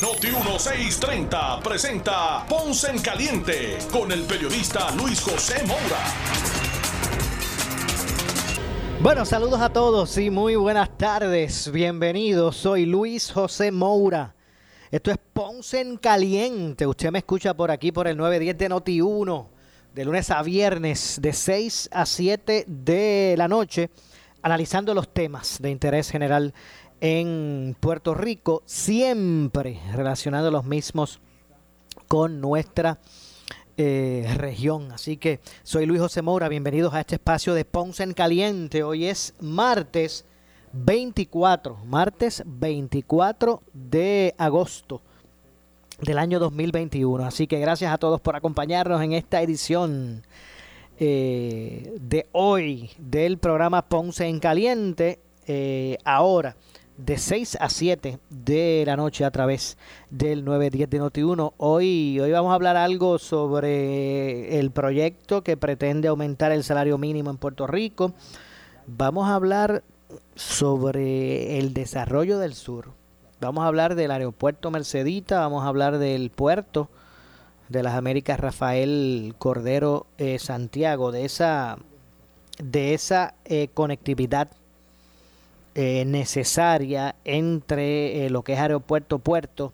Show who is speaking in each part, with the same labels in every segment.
Speaker 1: Noti 1630 presenta Ponce en Caliente con el periodista Luis José Moura.
Speaker 2: Bueno, saludos a todos y muy buenas tardes. Bienvenidos. Soy Luis José Moura. Esto es Ponce en Caliente. Usted me escucha por aquí por el 910 de Noti 1 de lunes a viernes de 6 a 7 de la noche, analizando los temas de interés general en Puerto Rico, siempre relacionando los mismos con nuestra eh, región. Así que soy Luis José Moura, bienvenidos a este espacio de Ponce en Caliente. Hoy es martes 24, martes 24 de agosto del año 2021. Así que gracias a todos por acompañarnos en esta edición eh, de hoy del programa Ponce en Caliente. Eh, ahora de 6 a 7 de la noche a través del 910 de Noti1. Hoy, hoy vamos a hablar algo sobre el proyecto que pretende aumentar el salario mínimo en Puerto Rico. Vamos a hablar sobre el desarrollo del sur. Vamos a hablar del aeropuerto Mercedita, vamos a hablar del puerto de las Américas Rafael Cordero eh, Santiago, de esa, de esa eh, conectividad eh, necesaria entre lo que es aeropuerto-puerto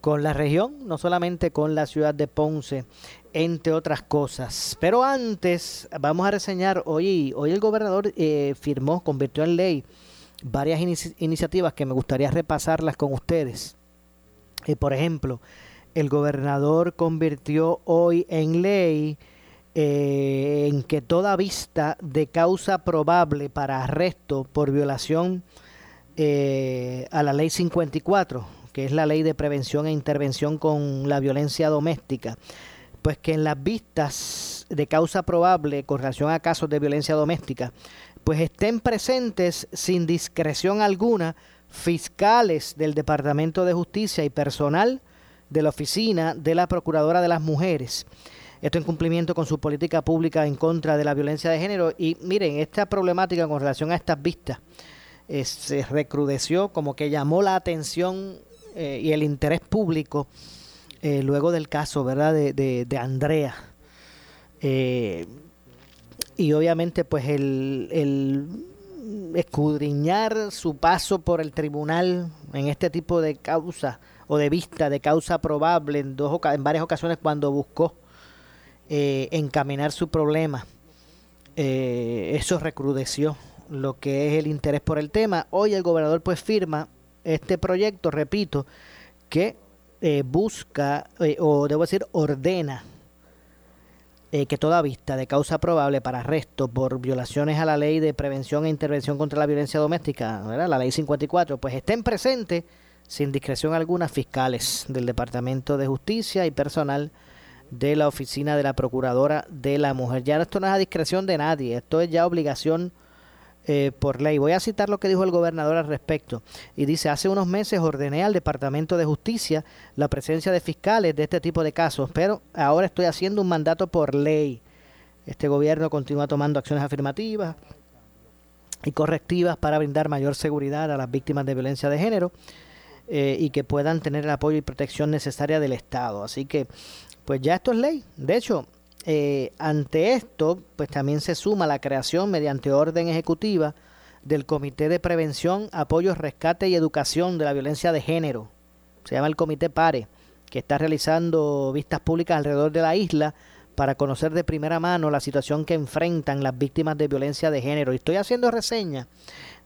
Speaker 2: con la región, no solamente con la ciudad de Ponce, entre otras cosas. Pero antes vamos a reseñar, hoy, hoy el gobernador firmó, convirtió en ley, varias iniciativas que me gustaría repasarlas con ustedes. Eh, por ejemplo, el gobernador convirtió hoy en ley eh, en que toda vista de causa probable para arresto por violación eh, a la ley 54, que es la ley de prevención e intervención con la violencia doméstica, pues que en las vistas de causa probable con relación a casos de violencia doméstica pues estén presentes sin discreción alguna fiscales del Departamento de Justicia y personal de la Oficina de la Procuradora de las Mujeres. Esto en cumplimiento con su política pública en contra de la violencia de género. Y miren, esta problemática con relación a estas vistas eh, se recrudeció, como que llamó la atención eh, y el interés público eh, luego del caso, ¿verdad?, de, Andrea y obviamente pues el, escudriñar su paso por el tribunal en este tipo de causa o de vista de causa probable en, dos, en varias ocasiones cuando buscó eh, encaminar su problema. Eh, eso recrudeció lo que es el interés por el tema. Hoy el gobernador pues firma este proyecto, repito, que eh, busca, o debo decir, ordena que toda vista de causa probable para arresto por violaciones a la ley de prevención e intervención contra la violencia doméstica, la ley 54, pues estén presentes sin discreción alguna fiscales del Departamento de Justicia y personal de la Oficina de la Procuradora de la Mujer. Ya esto no es a discreción de nadie, esto es ya obligación eh, por ley. Voy a citar lo que dijo el gobernador al respecto. Y dice, hace unos meses ordené al Departamento de Justicia la presencia de fiscales de este tipo de casos, pero ahora estoy haciendo un mandato por ley. Este gobierno continúa tomando acciones afirmativas y correctivas para brindar mayor seguridad a las víctimas de violencia de género eh, y que puedan tener el apoyo y protección necesaria del Estado. Así que, pues ya esto es ley. De hecho, eh, ante esto, pues también se suma la creación mediante orden ejecutiva del Comité de Prevención, Apoyo, Rescate y Educación de la Violencia de Género. Se llama el Comité PARE, que está realizando vistas públicas alrededor de la isla para conocer de primera mano la situación que enfrentan las víctimas de violencia de género. Y estoy haciendo reseña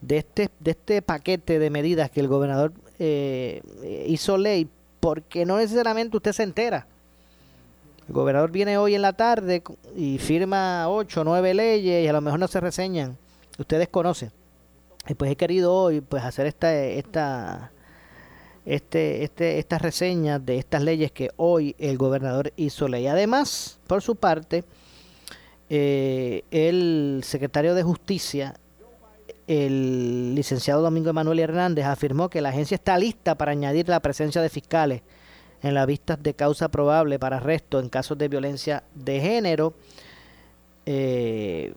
Speaker 2: de este, de este paquete de medidas que el gobernador eh, hizo ley, porque no necesariamente usted se entera el gobernador viene hoy en la tarde y firma ocho nueve leyes y a lo mejor no se reseñan. Ustedes conocen. Y pues he querido hoy pues hacer esta, esta, este, este, estas reseñas de estas leyes que hoy el gobernador hizo ley. Además, por su parte, eh, el secretario de Justicia, el licenciado Domingo Emanuel Hernández, afirmó que la agencia está lista para añadir la presencia de fiscales en las vistas de causa probable para arresto en casos de violencia de género. Eh,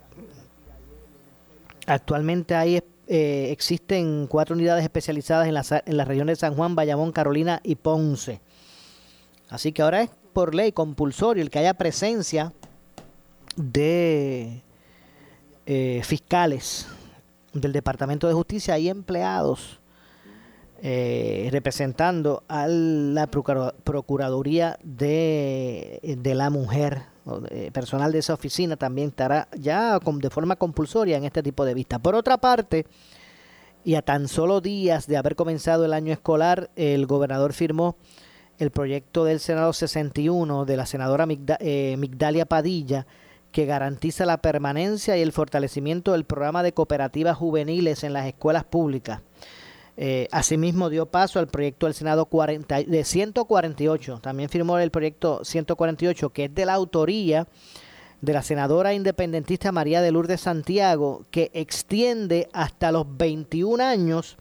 Speaker 2: actualmente hay, eh, existen cuatro unidades especializadas en las, en las regiones de San Juan, Bayamón, Carolina y Ponce. Así que ahora es por ley compulsorio el que haya presencia de eh, fiscales del Departamento de Justicia y empleados eh, representando a la Procuraduría de, la Mujer. personal de esa oficina también estará ya de forma compulsoria en este tipo de vistas. Por otra parte, y a tan solo días de haber comenzado el año escolar, el gobernador firmó el proyecto del Senado 61 de la senadora eh, Migdalia Padilla, que garantiza la permanencia y el fortalecimiento del programa de cooperativas juveniles en las escuelas públicas. Eh, asimismo dio paso al proyecto del Senado 40, de 148, también firmó el proyecto 148, que es de la autoría de la senadora independentista María de Lourdes Santiago, que extiende hasta los 21 años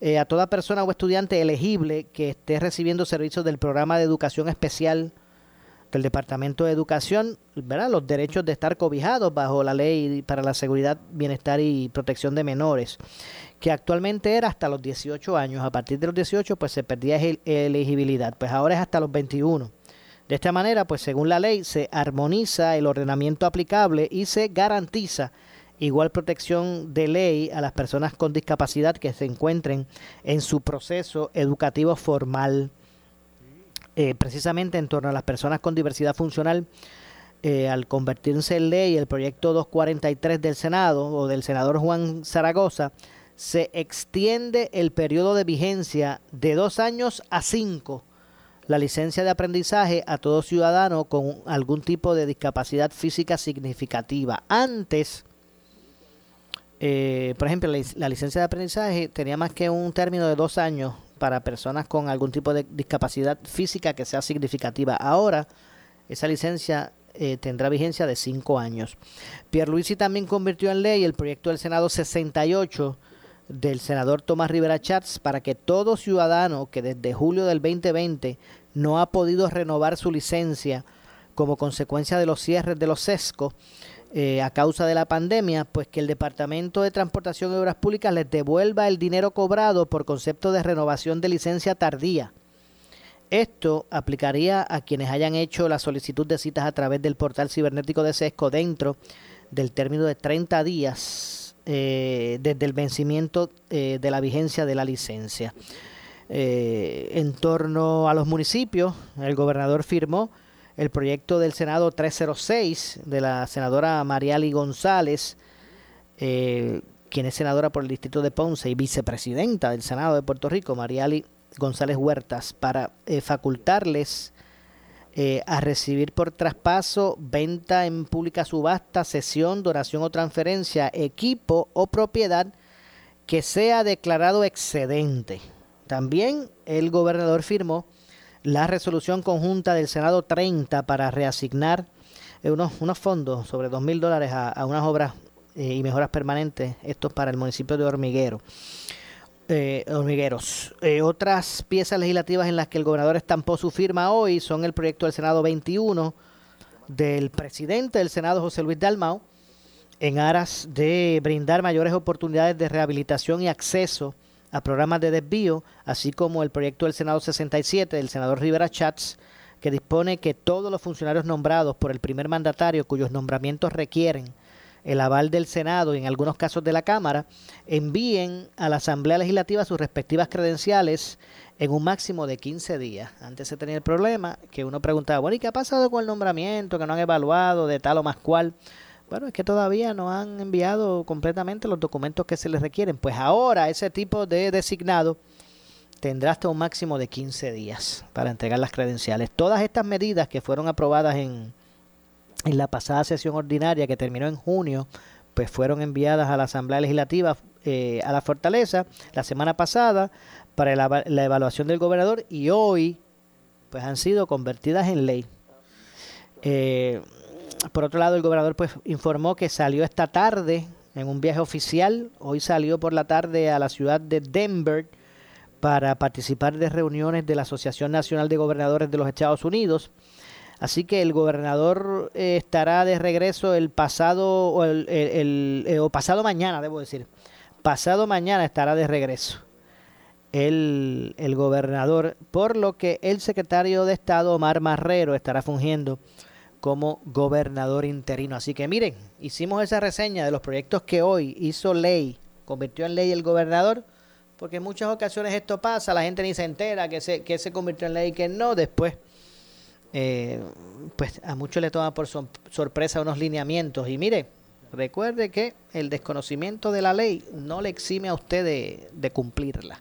Speaker 2: eh, a toda persona o estudiante elegible que esté recibiendo servicios del programa de educación especial del Departamento de Educación, ¿verdad? los derechos de estar cobijados bajo la ley para la seguridad, bienestar y protección de menores, que actualmente era hasta los 18 años. A partir de los 18 pues se perdía elegibilidad, pues ahora es hasta los 21. De esta manera, pues según la ley, se armoniza el ordenamiento aplicable y se garantiza igual protección de ley a las personas con discapacidad que se encuentren en su proceso educativo formal. Eh, precisamente en torno a las personas con diversidad funcional, eh, al convertirse en ley el proyecto 243 del Senado o del senador Juan Zaragoza, se extiende el periodo de vigencia de dos años a cinco la licencia de aprendizaje a todo ciudadano con algún tipo de discapacidad física significativa. Antes, eh, por ejemplo, la, licencia de aprendizaje tenía más que un término de dos años para personas con algún tipo de discapacidad física que sea significativa. Ahora, esa licencia eh, tendrá vigencia de cinco años. Pierluisi también convirtió en ley el proyecto del Senado 68 del senador Tomás Rivera Chats para que todo ciudadano que desde julio del 2020 no ha podido renovar su licencia como consecuencia de los cierres de los sescos eh, a causa de la pandemia, pues que el Departamento de Transportación y Obras Públicas les devuelva el dinero cobrado por concepto de renovación de licencia tardía. Esto aplicaría a quienes hayan hecho la solicitud de citas a través del portal cibernético de SESCO dentro del término de 30 días eh, desde el vencimiento eh, de la vigencia de la licencia. en torno a los municipios, el gobernador firmó el proyecto del Senado 306 de la senadora Mariali González, eh, quien es senadora por el distrito de Ponce y vicepresidenta del Senado de Puerto Rico, Mariali González Huertas, para eh, facultarles eh, a recibir por traspaso, venta en pública subasta, cesión, donación o transferencia, equipo o propiedad que sea declarado excedente. También el gobernador firmó la resolución conjunta del Senado 30 para reasignar eh, unos, fondos sobre dos mil dólares a, unas obras eh, y mejoras permanentes, estos para el municipio de Hormiguero. Eh, hormigueros. otras piezas legislativas en las que el gobernador estampó su firma hoy son el proyecto del Senado 21 del presidente del Senado, José Luis Dalmau, en aras de brindar mayores oportunidades de rehabilitación y acceso a programas de desvío, así como el proyecto del Senado 67 del senador Rivera Chats, que dispone que todos los funcionarios nombrados por el primer mandatario cuyos nombramientos requieren el aval del Senado y en algunos casos de la Cámara, envíen a la Asamblea Legislativa sus respectivas credenciales en un máximo de 15 días. Antes se tenía el problema que uno preguntaba, bueno, ¿y qué ha pasado con el nombramiento que no han evaluado de tal o más cual? Bueno, es que todavía no han enviado completamente los documentos que se les requieren. Pues ahora ese tipo de designado tendrá hasta un máximo de 15 días para entregar las credenciales. Todas estas medidas que fueron aprobadas en, en la pasada sesión ordinaria que terminó en junio, pues fueron enviadas a la Asamblea Legislativa eh, a la Fortaleza la semana pasada para la, la evaluación del gobernador y hoy pues han sido convertidas en ley. Eh, por otro lado, el gobernador pues informó que salió esta tarde en un viaje oficial. Hoy salió por la tarde a la ciudad de Denver para participar de reuniones de la Asociación Nacional de Gobernadores de los Estados Unidos. Así que el gobernador eh, estará de regreso el pasado o, el, eh, pasado mañana, debo decir. Pasado mañana estará de regreso el, el gobernador, por lo que el secretario de Estado, Omar Marrero, estará fungiendo como gobernador interino. Así que miren, hicimos esa reseña de los proyectos que hoy hizo ley, convirtió en ley el gobernador, porque en muchas ocasiones esto pasa, la gente ni se entera que se, que se convirtió en ley y que no, después eh, pues a muchos le toma por sorpresa unos lineamientos. Y mire, recuerde que el desconocimiento de la ley no le exime a usted de cumplirla.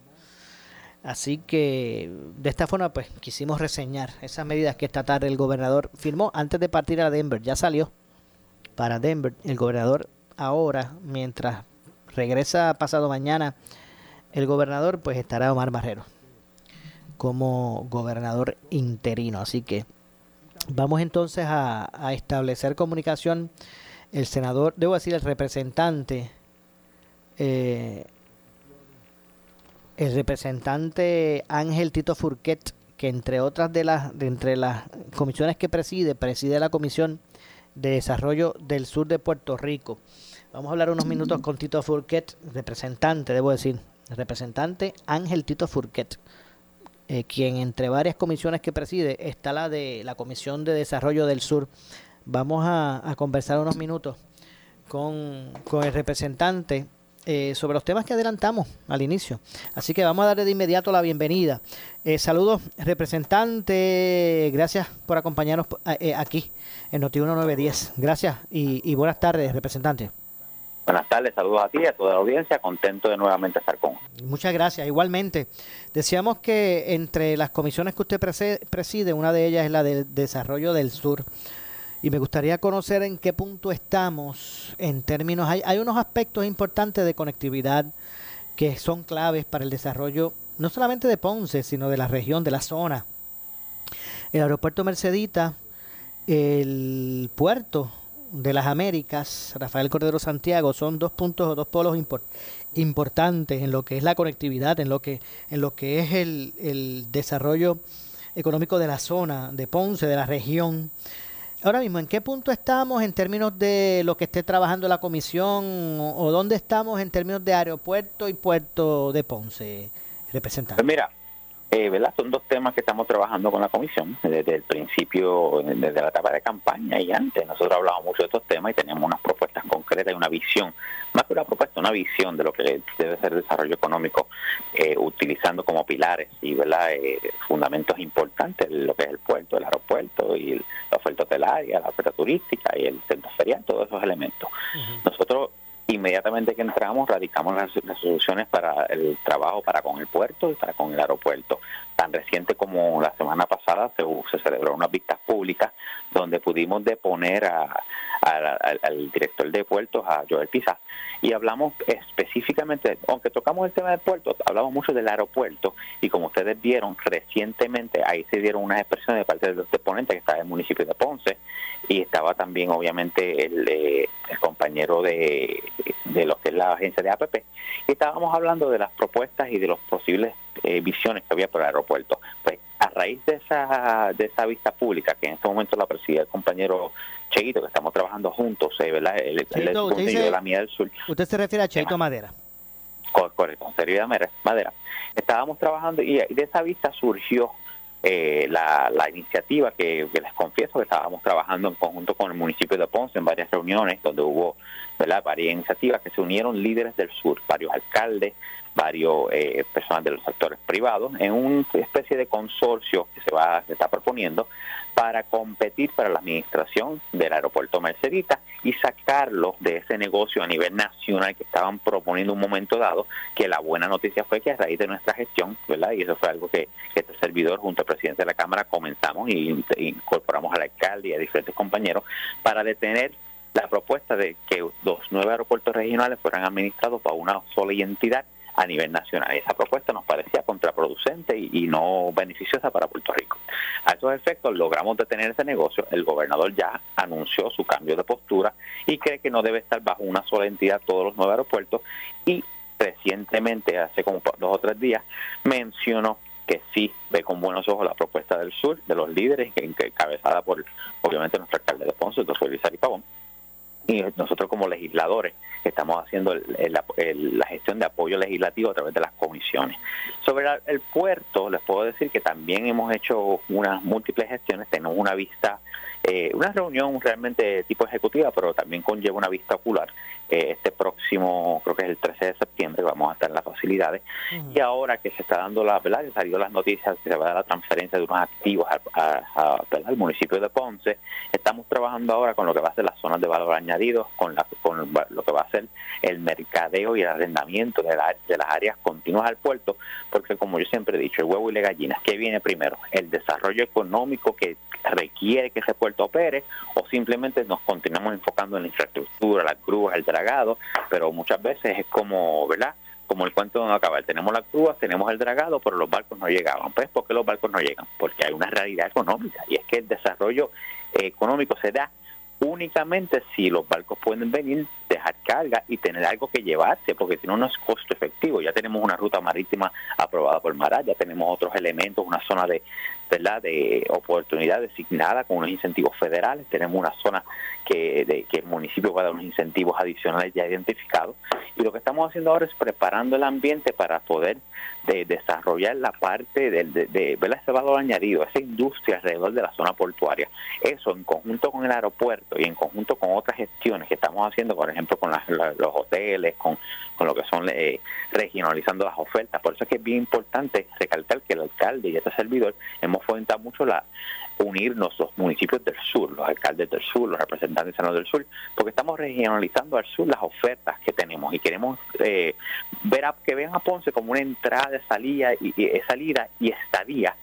Speaker 2: Así que de esta forma pues quisimos reseñar esas medidas que esta tarde el gobernador firmó antes de partir a Denver. Ya salió para Denver. El gobernador ahora, mientras regresa pasado mañana, el gobernador pues estará Omar Barrero como gobernador interino. Así que vamos entonces a, establecer comunicación. El senador, debo decir, el representante eh, el representante Ángel Tito Furquet, que entre otras de las, de entre las comisiones que preside, preside la Comisión de Desarrollo del Sur de Puerto Rico. Vamos a hablar unos minutos con Tito Furquet, representante, debo decir, representante Ángel Tito Furquet, eh, quien entre varias comisiones que preside está la de la Comisión de Desarrollo del Sur. Vamos a, conversar unos minutos con, con el representante eh, sobre los temas que adelantamos al inicio. Así que vamos a darle de inmediato la bienvenida. Eh, saludos, representante. Gracias por acompañarnos eh, aquí en Noti 1910. Gracias y, buenas tardes, representante.
Speaker 3: Buenas tardes, saludos a ti y a toda la audiencia. Contento de nuevamente estar con.
Speaker 2: Muchas gracias. Igualmente, decíamos que entre las comisiones que usted preside, una de ellas es la del desarrollo del sur y me gustaría conocer en qué punto estamos en términos, hay, hay unos aspectos importantes de conectividad que son claves para el desarrollo no solamente de Ponce, sino de la región, de la zona. El aeropuerto Mercedita, el puerto de las Américas, Rafael Cordero Santiago, son dos puntos o dos polos importantes en lo que es la conectividad, en lo que, en lo que es el, el desarrollo económico de la zona, de Ponce, de la región. Ahora mismo, ¿en qué punto estamos en términos de lo que esté trabajando la comisión o, dónde estamos en términos de aeropuerto y puerto de Ponce, representante?
Speaker 3: Pues mira, eh, ¿verdad? Son dos temas que estamos trabajando con la comisión desde el principio, desde la etapa de campaña y antes. Nosotros hablábamos mucho de estos temas y teníamos unas propuestas concretas y una visión, más que una propuesta, una visión de lo que debe ser el desarrollo económico, eh, utilizando como pilares y ¿verdad? Eh, fundamentos importantes lo que es el puerto, el aeropuerto y la oferta hotelaria, la oferta turística y el centro ferial, todos esos elementos. Nosotros inmediatamente que entramos radicamos las, soluciones para el trabajo para con el puerto y para con el aeropuerto. Tan reciente como la semana pasada se, se celebró unas vistas públicas donde pudimos deponer a, al director de puertos, a Joel Pizá, y hablamos específicamente, aunque tocamos el tema del puerto, hablamos mucho del aeropuerto y como ustedes vieron recientemente, ahí se dieron unas expresiones de parte de los deponentes que está en el municipio de Ponce y estaba también obviamente el, eh, el compañero de, de lo que es la agencia de APP y estábamos hablando de las propuestas y de las posibles eh, visiones que había por el aeropuerto. Pues a raíz de esa, de esa vista pública, que en este momento la presidía el compañero Cheito, que estamos trabajando juntos, eh, ¿verdad? El,
Speaker 2: de la Mía del Sur. ¿Usted se refiere a Cheito Madera?
Speaker 3: Correcto, sería Madera. Estábamos trabajando y de esa vista surgió eh, la, la, iniciativa que, les confieso que estábamos trabajando en conjunto con el municipio de Ponce en varias reuniones donde hubo ¿verdad? varias iniciativas que se unieron líderes del sur, varios alcaldes, varios eh, personas de los sectores privados en una especie de consorcio que se va se está proponiendo para competir para la administración del aeropuerto Mercedita y sacarlo de ese negocio a nivel nacional que estaban proponiendo un momento dado, que la buena noticia fue que a raíz de nuestra gestión, ¿verdad? Y eso fue algo que, este servidor junto al presidente de la Cámara comenzamos y incorporamos al alcalde y a diferentes compañeros para detener la propuesta de que los nueve aeropuertos regionales fueran administrados por una sola entidad a nivel nacional. Esa propuesta nos parecía contraproducente y, no beneficiosa para Puerto Rico. A esos efectos logramos detener ese negocio. El gobernador ya anunció su cambio de postura y cree que no debe estar bajo una sola entidad todos los nueve aeropuertos y recientemente, hace como dos o tres días, mencionó que sí ve con buenos ojos la propuesta del sur, de los líderes, encabezada por obviamente nuestro alcalde de Ponce, el doctor Luis Pavón, y nosotros como legisladores estamos haciendo la gestión de apoyo legislativo a través de las comisiones. Sobre el puerto, les puedo decir que también hemos hecho unas múltiples gestiones, tenemos una vista eh, una reunión realmente tipo ejecutiva, pero también conlleva una vista ocular. Eh, este próximo, creo que es el 13 de septiembre, vamos a estar en las facilidades. Y ahora que se está dando la, ¿verdad? Que salió las noticias que se va a dar la transferencia de unos activos al municipio de Ponce, estamos trabajando ahora con lo que va a ser las zonas de valor añadido, con, la, con lo que va a ser el mercadeo y el arrendamiento de, de las áreas continuas al puerto, porque como yo siempre he dicho, el huevo y la gallina, ¿qué viene primero? El desarrollo económico que requiere que ese puerto opere o simplemente nos continuamos enfocando en la infraestructura, las grúas, el dragado, pero muchas veces es como, ¿verdad? Como el cuento de no acabar. Tenemos las grúas, tenemos el dragado, pero los barcos no llegaban. Pues, ¿por qué los barcos no llegan? Porque hay una realidad económica y es que el desarrollo económico se da únicamente si los barcos pueden venir, dejar carga y tener algo que llevarse, porque si no, no es costo efectivo. Ya tenemos una ruta marítima aprobada por Marat, ya tenemos otros elementos, una zona de, ¿verdad? de oportunidad designada con unos incentivos federales, tenemos una zona que, de, que el municipio va a dar unos incentivos adicionales ya identificados y lo que estamos haciendo ahora es preparando el ambiente para poder de, desarrollar la parte de, de, ese valor añadido, esa industria alrededor de la zona portuaria. Eso en conjunto con el aeropuerto y en conjunto con otras gestiones que estamos haciendo, por ejemplo, con los hoteles, con, con lo que son eh, regionalizando las ofertas. Por eso es que es bien importante recalcar que el alcalde y este servidor hemos fomentado mucho la unirnos los municipios del sur, los alcaldes del sur, los representantes del sur, porque estamos regionalizando al sur las ofertas que tenemos y queremos eh, ver a, que vean a Ponce como una entrada, salida y, y salida y estadía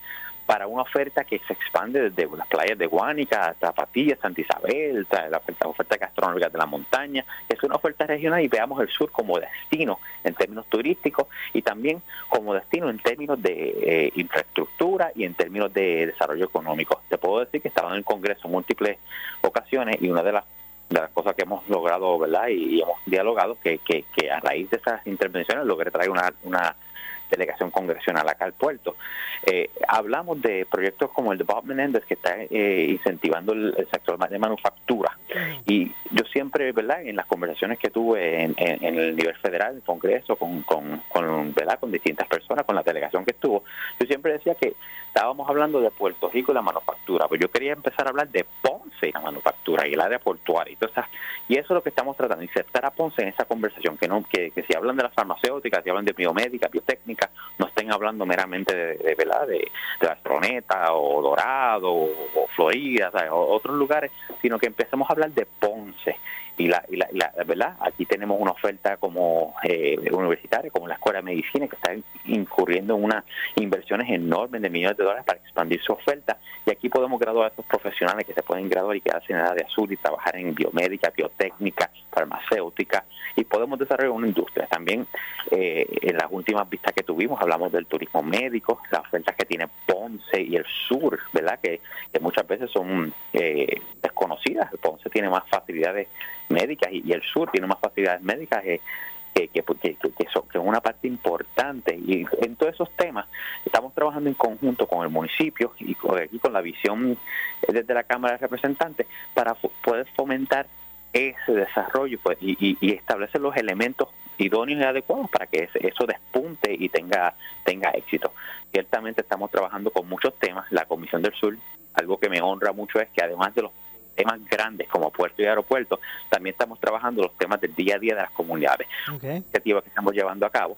Speaker 3: para una oferta que se expande desde las playas de Guánica hasta Patillas, Santa Isabel, la oferta, oferta gastronómica de la montaña. Es una oferta regional y veamos el sur como destino en términos turísticos y también como destino en términos de eh, infraestructura y en términos de desarrollo económico. Te puedo decir que he en el Congreso múltiples ocasiones y una de las las cosas que hemos logrado, ¿verdad? Y, hemos dialogado que, que, que, a raíz de esas intervenciones logré traer una, una delegación congresional acá al puerto. Eh, hablamos de proyectos como el de Bob Menendez que está eh, incentivando el, sector de manufactura y yo siempre, ¿verdad? En las conversaciones que tuve en, el nivel federal, en el Congreso, con, con, con, ¿verdad? con distintas personas, con la delegación que estuvo, yo siempre decía que estábamos hablando de Puerto Rico y la manufactura, pues yo quería empezar a hablar de Ponce y la manufactura y el área portuaria y todas y eso es lo que estamos tratando, insertar a Ponce en esa conversación, que no que, si hablan de las farmacéuticas, si hablan de biomédica, biotécnica, no estén hablando meramente de, de, ¿verdad? de, de Astroneta o Dorado o, Florida, o otros lugares, sino que empecemos a hablar de Ponce y la, y la, verdad aquí tenemos una oferta como eh, universitaria como la escuela de medicina que está incurriendo en unas inversiones enormes de millones de dólares para expandir su oferta y aquí podemos graduar a estos profesionales que se pueden graduar y quedarse en edad de azul y trabajar en biomédica, biotécnica, farmacéutica y podemos desarrollar una industria. También eh, en las últimas vistas que tuvimos hablamos del turismo médico, las ofertas que tiene Ponce y el sur, ¿verdad? Que, que muchas veces son eh, desconocidas. Ponce tiene más facilidades médicas y, el sur tiene más facilidades médicas que, que, que, que, son, es una parte importante. Y en todos esos temas estamos trabajando en conjunto con el municipio y con, la visión desde la Cámara de Representantes para poder fomentar ese desarrollo pues, y, y, establecer los elementos idóneos y adecuados para que eso despunte y tenga, tenga éxito. Ciertamente estamos trabajando con muchos temas. La Comisión del Sur, algo que me honra mucho es que además de los temas grandes como puerto y aeropuerto, también estamos trabajando los temas del día a día de las comunidades. Okay. Iniciativa que estamos llevando a cabo.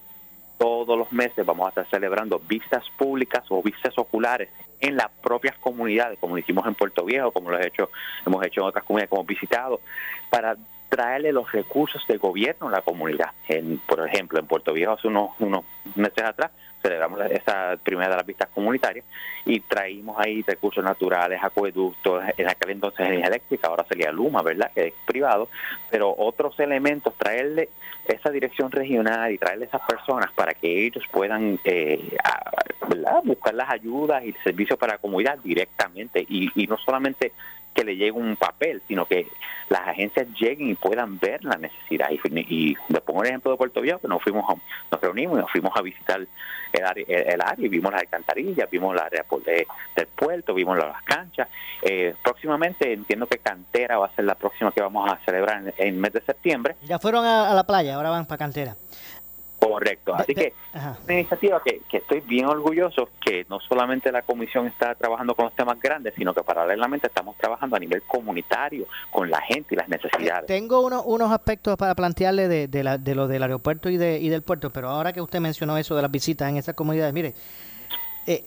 Speaker 3: Todos los meses vamos a estar celebrando vistas públicas o vistas oculares en las propias comunidades, como lo hicimos en Puerto Viejo, como lo hemos hecho, hemos hecho en otras comunidades como visitado, para traerle los recursos del gobierno a la comunidad. En, por ejemplo, en Puerto Viejo hace unos, unos meses atrás celebramos esa primera de las vistas comunitarias y traímos ahí recursos naturales, acueductos, en aquel entonces energía eléctrica, ahora sería Luma, ¿verdad? Que es privado, pero otros elementos, traerle esa dirección regional y traerle esas personas para que ellos puedan eh, buscar las ayudas y servicios para la comunidad directamente y, y no solamente que le llegue un papel, sino que las agencias lleguen y puedan ver la necesidad. Y, y le pongo el ejemplo de Puerto Viejo, que nos fuimos nos reunimos y nos fuimos a visitar el área, el, área y vimos las alcantarillas, vimos el área del puerto, vimos las canchas. Eh, próximamente entiendo que Cantera va a ser la próxima que vamos a celebrar en, el mes de septiembre.
Speaker 2: Ya fueron a la playa, ahora van para Cantera.
Speaker 3: Correcto. Así que una iniciativa que, estoy bien orgulloso que no solamente la comisión está trabajando con los temas grandes, sino que paralelamente estamos trabajando a nivel comunitario con la gente y las necesidades.
Speaker 2: Tengo unos aspectos para plantearle de, de, lo del aeropuerto y, de, y del puerto, pero ahora que usted mencionó eso de las visitas en esas comunidades, mire, eh,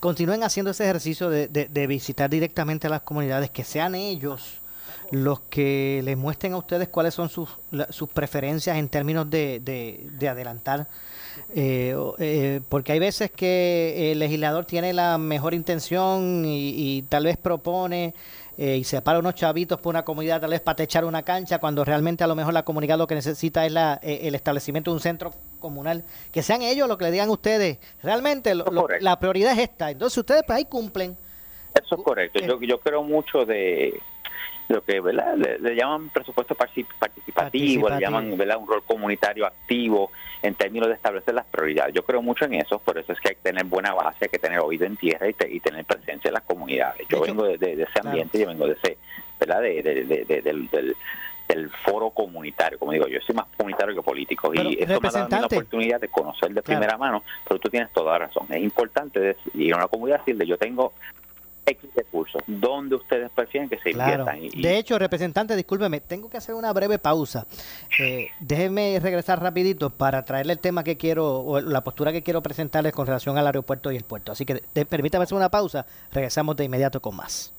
Speaker 2: continúen haciendo ese ejercicio de, de visitar directamente a las comunidades, que sean ellos los que les muestren a ustedes cuáles son sus, sus preferencias en términos de, de, adelantar. Eh, eh, porque hay veces que el legislador tiene la mejor intención y, tal vez propone eh, y separa unos chavitos por una comunidad, tal vez para techar una cancha, cuando realmente a lo mejor la comunidad lo que necesita es la, el establecimiento de un centro comunal. Que sean ellos los que le digan a ustedes, realmente la prioridad es esta. Entonces ustedes pues ahí cumplen.
Speaker 3: Eso es correcto. Yo, yo creo mucho de lo que ¿verdad? Le, llaman presupuesto participativo, le llaman ¿verdad? un rol comunitario activo en términos de establecer las prioridades. Yo creo mucho en eso, por eso es que hay que tener buena base, hay que tener oído en tierra y, tener presencia en las comunidades. Yo vengo de, ese ambiente, yo vengo de ese, ¿verdad? De, del, del, foro comunitario, como digo, yo soy más comunitario que político y eso me ha dado la oportunidad de conocer de primera mano, pero tú tienes toda la razón. Es importante ir a una comunidad y decirle, yo tengo X recursos, donde ustedes prefieren que se inviertan.
Speaker 2: de hecho, representante, discúlpeme, tengo que hacer una breve pausa. Eh, déjeme regresar rapidito para traerle el tema que quiero, o la postura que quiero presentarles con relación al aeropuerto y el puerto. Así que permítame hacer una pausa, regresamos de inmediato con más.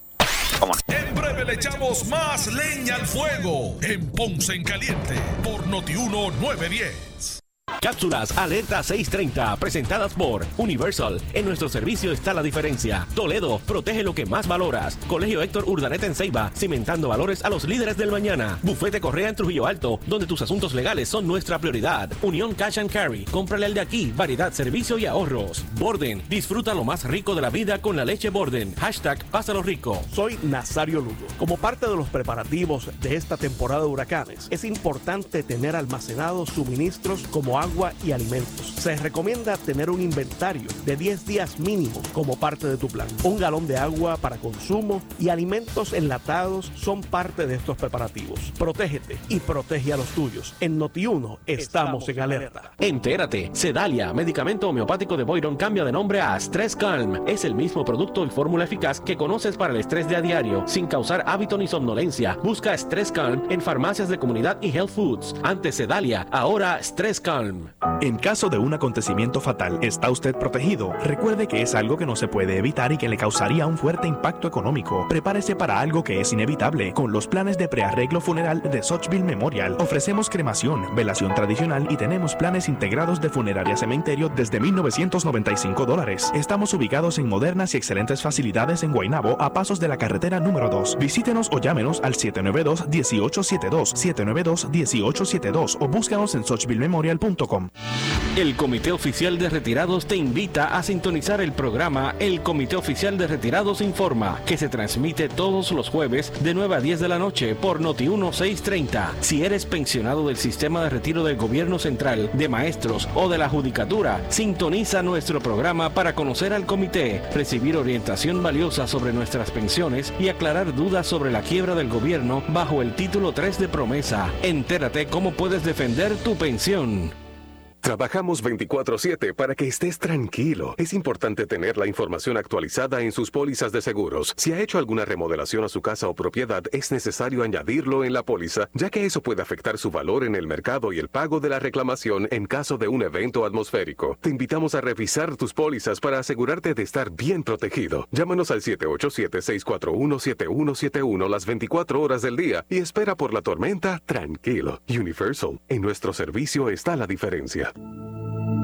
Speaker 1: En breve le echamos más leña al fuego en Ponce en Caliente por Notiuno 910.
Speaker 4: Cápsulas Alerta 630, presentadas por Universal. En nuestro servicio está la diferencia. Toledo, protege lo que más valoras. Colegio Héctor Urdaneta en Ceiba, cimentando valores a los líderes del mañana. Bufete Correa en Trujillo Alto, donde tus asuntos legales son nuestra prioridad. Unión Cash and Carry, cómprale al de aquí, variedad, servicio y ahorros. Borden, disfruta lo más rico de la vida con la leche Borden. Hashtag Pásalo Rico.
Speaker 5: Soy Nazario Lugo. Como parte de los preparativos de esta temporada de huracanes, es importante tener almacenados suministros como agua y alimentos. Se recomienda tener un inventario de 10 días mínimo como parte de tu plan. Un galón de agua para consumo y alimentos enlatados son parte de estos preparativos. Protégete y protege a los tuyos. En Noti1 estamos, en alerta.
Speaker 4: Entérate, Sedalia, medicamento homeopático de Boyron, cambia de nombre a Stress Calm. Es el mismo producto y fórmula eficaz que conoces para el estrés de a diario, sin causar hábito ni somnolencia. Busca Stress Calm en farmacias de comunidad y health foods. Antes Sedalia, ahora Stress Calm.
Speaker 6: En caso de un acontecimiento fatal, ¿está usted protegido? Recuerde que es algo que no se puede evitar y que le causaría un fuerte impacto económico. Prepárese para algo que es inevitable. Con los planes de prearreglo funeral de Sochville Memorial, ofrecemos cremación, velación tradicional y tenemos planes integrados de funeraria cementerio desde 1995 dólares. Estamos ubicados en modernas y excelentes facilidades en Guaynabo, a pasos de la carretera número 2. Visítenos o llámenos al 792-1872, 792-1872 o búscanos en
Speaker 4: El Comité Oficial de Retirados te invita a sintonizar el programa El Comité Oficial de Retirados Informa, que se transmite todos los jueves de 9 a 10 de la noche por Noti 1630. Si eres pensionado del sistema de retiro del gobierno central, de maestros o de la judicatura, sintoniza nuestro programa para conocer al comité, recibir orientación valiosa sobre nuestras pensiones y aclarar dudas sobre la quiebra del gobierno bajo el título 3 de promesa. Entérate cómo puedes defender tu pensión.
Speaker 7: Trabajamos 24/7 para que estés tranquilo. Es importante tener la información actualizada en sus pólizas de seguros. Si ha hecho alguna remodelación a su casa o propiedad, es necesario añadirlo en la póliza, ya que eso puede afectar su valor en el mercado y el pago de la reclamación en caso de un evento atmosférico. Te invitamos a revisar tus pólizas para asegurarte de estar bien protegido. Llámanos al 787-641-7171 las 24 horas del día y espera por la tormenta tranquilo. Universal, en nuestro servicio está la diferencia.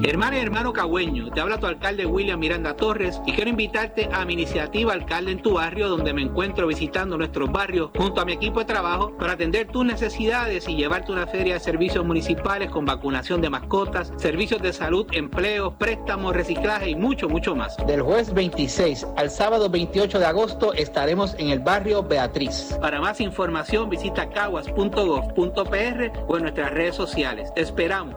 Speaker 8: Hermana y hermano cagüeño, te habla tu alcalde William Miranda Torres y quiero invitarte a mi iniciativa Alcalde en tu barrio, donde me encuentro visitando nuestros barrios junto a mi equipo de trabajo para atender tus necesidades y llevarte una feria de servicios municipales con vacunación de mascotas, servicios de salud, empleo, préstamos, reciclaje y mucho, mucho más.
Speaker 9: Del jueves 26 al sábado 28 de agosto estaremos en el barrio Beatriz.
Speaker 8: Para más información visita caguas.gov.pr o en nuestras redes sociales. Te esperamos.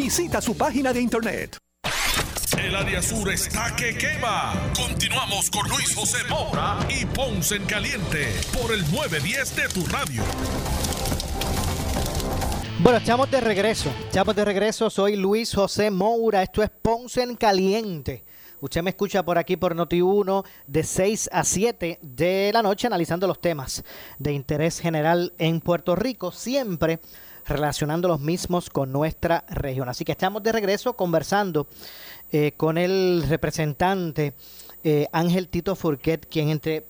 Speaker 10: Visita su página de internet.
Speaker 1: El área sur está que quema. Continuamos con Luis José Moura y Ponce en Caliente por el 910 de tu radio.
Speaker 2: Bueno, estamos de regreso. Estamos de regreso. Soy Luis José Moura. Esto es Ponce en Caliente. Usted me escucha por aquí por Noti1 de 6 a 7 de la noche analizando los temas de interés general en Puerto Rico. Siempre relacionando los mismos con nuestra región. Así que estamos de regreso conversando eh, con el representante eh, Ángel Tito Furquet, quien entre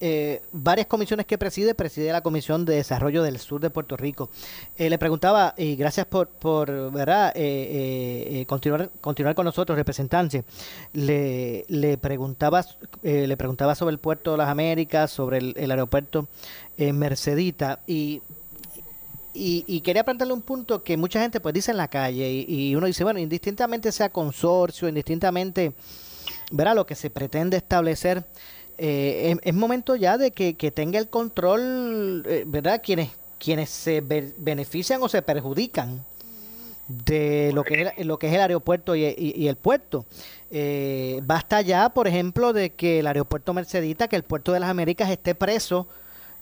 Speaker 2: eh, varias comisiones que preside, preside la Comisión de Desarrollo del Sur de Puerto Rico. le preguntaba, y gracias por, por ¿verdad? continuar, continuar con nosotros, representante, le, le, preguntaba, le preguntaba sobre el puerto de las Américas, sobre el aeropuerto Mercedita, y y, quería plantearle un punto que mucha gente pues dice en la calle y, uno dice, bueno, indistintamente sea consorcio, indistintamente, verá lo que se pretende establecer, eh, es, momento ya de que, tenga el control, eh, ¿verdad? Quienes, quienes se benefician o se perjudican de lo que es, lo que es el aeropuerto y, el puerto. Eh, basta ya, por ejemplo, de que el aeropuerto Mercedita, que el puerto de las Américas esté preso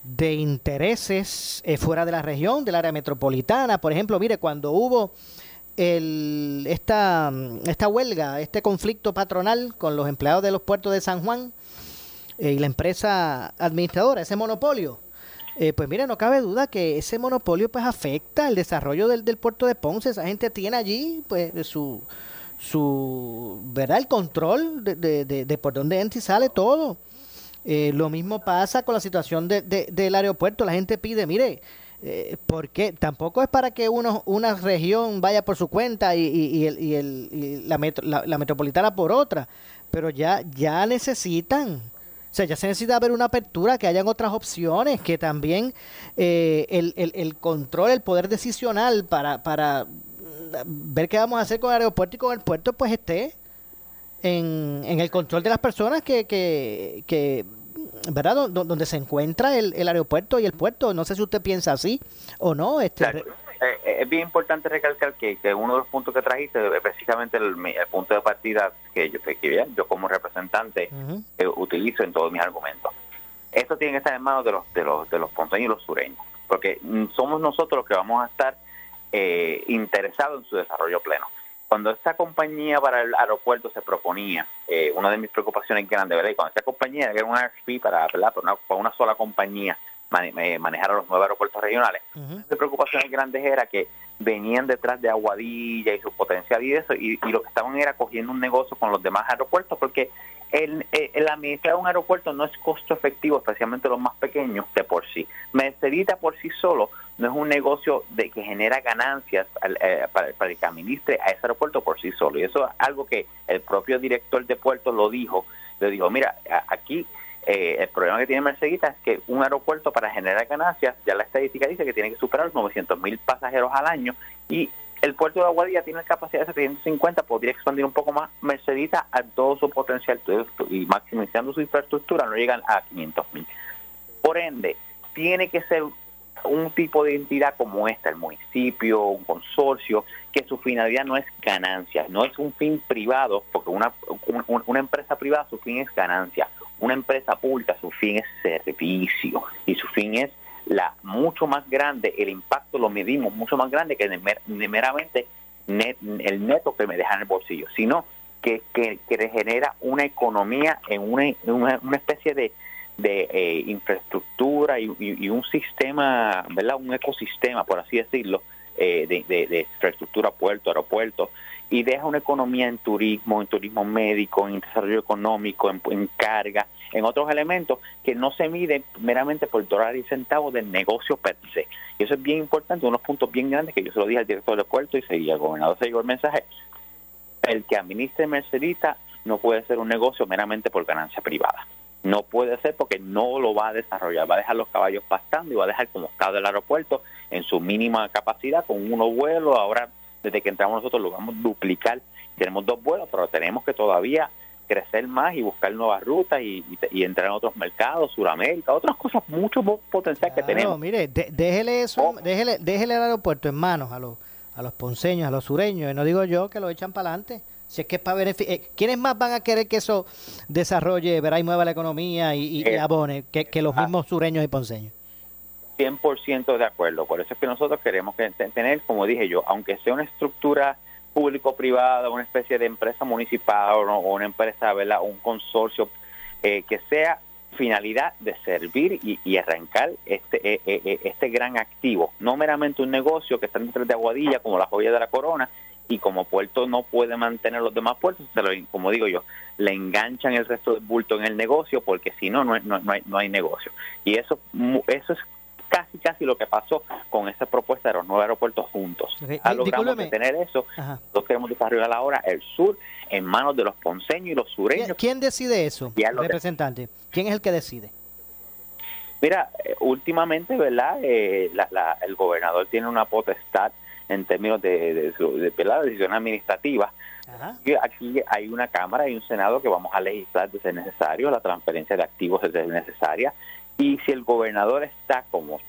Speaker 2: de intereses eh, fuera de la región, del área metropolitana. Por ejemplo, mire, cuando hubo el, esta, esta huelga, este conflicto patronal con los empleados de los puertos de San Juan eh, y la empresa administradora, ese monopolio, eh, pues mire, no cabe duda que ese monopolio pues afecta el desarrollo del, del puerto de Ponce. Esa gente tiene allí pues su, su ¿verdad? Control de, de, de por dónde entra y sale todo. Eh, lo mismo pasa con la situación de, del aeropuerto. La gente pide, mire, eh, porque tampoco es para que uno, una región vaya por su cuenta y, y, y, el, y la, la, metropolitana por otra, pero ya, ya necesitan. O sea, ya se necesita ver una apertura, que hayan otras opciones, que también eh, el, el, el, control, el poder decisional para, para ver qué vamos a hacer con el aeropuerto y con el puerto, pues esté en, en el control de las personas que, que, que ¿verdad? donde se encuentra el, el, aeropuerto y el puerto. No sé si usted piensa así o no. Este,
Speaker 3: eh, eh, es bien importante recalcar que, que, uno de los puntos que trajiste es precisamente el, punto de partida que yo, que yo como representante eh, utilizo en todos mis argumentos. Esto tiene que estar en manos de los, de los, de los ponceños y los sureños, porque mm, somos nosotros los que vamos a estar interesados en su desarrollo pleno cuando esta compañía para el aeropuerto se proponía, eh, una de mis preocupaciones grandes, ¿verdad? Y cuando esta compañía, que era un RFP para, ¿verdad? Para una, sola compañía eh, manejar a los nuevos aeropuertos regionales, una de preocupaciones grandes era que venían detrás de Aguadilla y su potencial y eso, y, lo que estaban era cogiendo un negocio con los demás aeropuertos, porque el, el, administrar un aeropuerto no es costo efectivo, especialmente los más pequeños, de por sí. Mercedita por sí solo no es un negocio de que genera ganancias eh, para, el que administre a ese aeropuerto por sí solo. Y eso es algo que el propio director de puerto lo dijo. Le dijo, mira, aquí eh, el problema que tiene Mercedita es que un aeropuerto para generar ganancias, ya la estadística dice que tiene que superar los 900 mil pasajeros al año y el puerto de Aguadilla tiene la capacidad de 750, podría expandir un poco más. Mercedita a todo su potencial y maximizando su infraestructura no llegan a 500 mil. Por ende, tiene que ser un tipo de entidad como esta, el municipio, un consorcio, que su finalidad no es ganancia, no es un fin privado, porque una, una empresa privada su fin es ganancia, una empresa pública su fin es servicio y su fin es la mucho más grande, el impacto lo medimos mucho más grande que meramente el neto que me deja en el bolsillo, sino que, que, genera una economía en una, una, especie de, de eh, infraestructura y, un sistema, ¿verdad? Un ecosistema, por así decirlo, eh, de, infraestructura, puerto, aeropuerto, y deja una economía en turismo, en turismo médico, en desarrollo económico, en, carga, en otros elementos que no se miden meramente por dólar y centavos del negocio per se. Y eso es bien importante, unos puntos bien grandes que yo se lo dije al director del puerto y seguía el gobernador se llegó el mensaje. El que administre Mercedita no puede ser un negocio meramente por ganancia privada. No puede ser porque no lo va a desarrollar, va a dejar los caballos pastando y va a dejar como estado del aeropuerto en su mínima capacidad con unos vuelos. Ahora, desde que entramos nosotros, lo vamos a duplicar. Tenemos dos vuelos, pero tenemos que todavía crecer más y buscar nuevas rutas y, entrar en otros mercados, Sudamérica, otras cosas, mucho potencial que tenemos.
Speaker 2: mire, déjele eso, oh. déjele, déjele el aeropuerto en manos a los, a los ponceños, a los sureños, y no digo yo que lo echan para adelante si es que es para beneficiar. Eh, ¿Quiénes más van a querer que eso desarrolle, verá y mueva la economía y, eh, abone que, los ah. mismos sureños y ponceños?
Speaker 3: 100% de acuerdo. Por eso es que nosotros queremos que, tener, como dije yo, aunque sea una estructura público-privada, una especie de empresa municipal o, una empresa, ¿verdad? un consorcio, eh, que sea finalidad de servir y, arrancar este, este gran activo, no meramente un negocio que está dentro de Aguadilla como la joya de la corona, y como puerto no puede mantener los demás puertos, se lo, como digo yo, le enganchan el resto del bulto en el negocio porque si no, no, no, hay, no hay negocio. Y eso, eso es casi casi lo que pasó con esa propuesta de los nueve aeropuertos juntos. Ha logramos tener eso. Nosotros queremos desarrollar ahora el sur en manos de los ponceños y los sureños.
Speaker 2: ¿Quién decide eso, representante? ¿Quién es el que decide?
Speaker 3: Mira, eh, últimamente, ¿verdad? Eh, el gobernador tiene una potestad en términos de, de, la decisión administrativa. Aquí hay una Cámara y un Senado que vamos a legislar de ser necesario, la transferencia de activos es necesaria, y si el gobernador está, como